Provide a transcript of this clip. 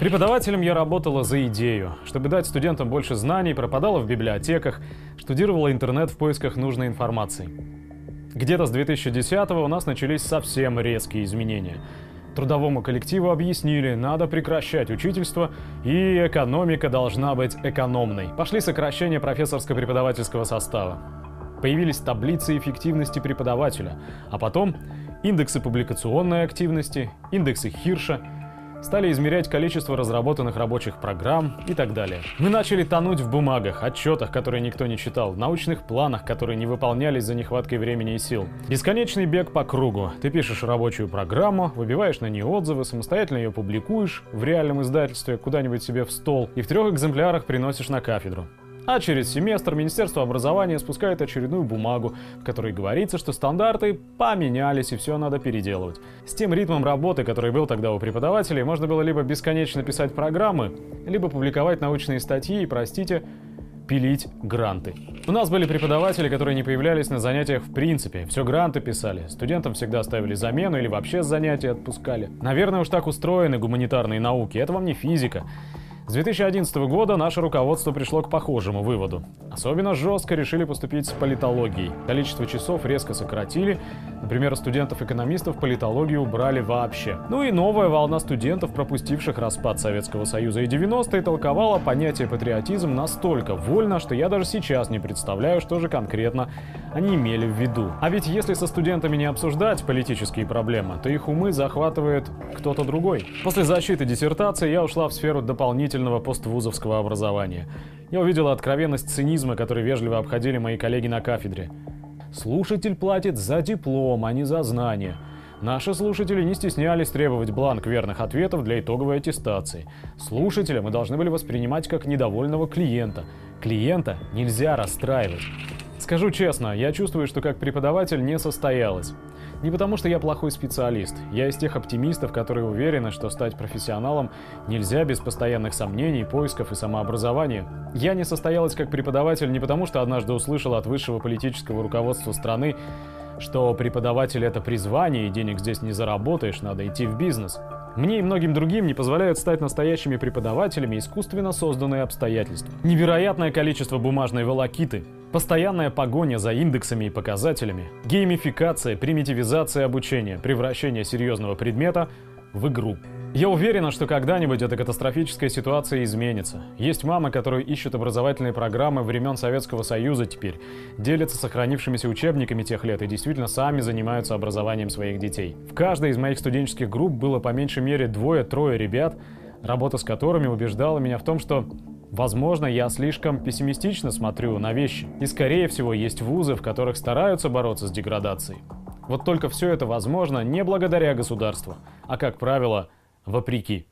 Преподавателем я работала за идею. Чтобы дать студентам больше знаний, пропадала в библиотеках, штудировала интернет в поисках нужной информации. Где-то с 2010 у нас начались совсем резкие изменения. Трудовому коллективу объяснили, надо прекращать учительство, и экономика должна быть экономной. Пошли сокращения профессорско-преподавательского состава. Появились таблицы эффективности преподавателя, а потом индексы публикационной активности, индексы Хирша – стали измерять количество разработанных рабочих программ и так далее. Мы начали тонуть в бумагах, отчетах, которые никто не читал, научных планах, которые не выполнялись за нехваткой времени и сил. Бесконечный бег по кругу. Ты пишешь рабочую программу, выбиваешь на нее отзывы, самостоятельно ее публикуешь в реальном издательстве куда-нибудь себе в стол и в трех экземплярах приносишь на кафедру. А через семестр Министерство образования спускает очередную бумагу, в которой говорится, что стандарты поменялись и все надо переделывать. С тем ритмом работы, который был тогда у преподавателей, можно было либо бесконечно писать программы, либо публиковать научные статьи и, простите, пилить гранты. У нас были преподаватели, которые не появлялись на занятиях в принципе. Все гранты писали. Студентам всегда ставили замену или вообще с занятий отпускали. Наверное, уж так устроены гуманитарные науки. Это вам не физика. С 2011 года наше руководство пришло к похожему выводу. Особенно жестко решили поступить с политологией. Количество часов резко сократили. Например, студентов-экономистов политологию убрали вообще. Ну и новая волна студентов, пропустивших распад Советского Союза и 90-е, толковала понятие патриотизм настолько вольно, что я даже сейчас не представляю, что же конкретно они имели в виду. А ведь если со студентами не обсуждать политические проблемы, то их умы захватывает кто-то другой. После защиты диссертации я ушла в сферу дополнительного поствузовского образования. Я увидела откровенность цинизма, который вежливо обходили мои коллеги на кафедре. Слушатель платит за диплом, а не за знания. Наши слушатели не стеснялись требовать бланк верных ответов для итоговой аттестации. Слушателя мы должны были воспринимать как недовольного клиента. Клиента нельзя расстраивать. Скажу честно, я чувствую, что как преподаватель не состоялась. Не потому, что я плохой специалист. Я из тех оптимистов, которые уверены, что стать профессионалом нельзя без постоянных сомнений, поисков и самообразования. Я не состоялась как преподаватель не потому, что однажды услышал от высшего политического руководства страны, что преподаватель — это призвание, и денег здесь не заработаешь, надо идти в бизнес. Мне и многим другим не позволяют стать настоящими преподавателями искусственно созданные обстоятельства. Невероятное количество бумажной волокиты, Постоянная погоня за индексами и показателями, геймификация, примитивизация обучения, превращение серьезного предмета в игру. Я уверена, что когда-нибудь эта катастрофическая ситуация изменится. Есть мамы, которые ищут образовательные программы времен Советского Союза теперь, делятся сохранившимися учебниками тех лет и действительно сами занимаются образованием своих детей. В каждой из моих студенческих групп было по меньшей мере двое-трое ребят, работа с которыми убеждала меня в том, что Возможно, я слишком пессимистично смотрю на вещи. И скорее всего есть вузы, в которых стараются бороться с деградацией. Вот только все это возможно не благодаря государству, а, как правило, вопреки.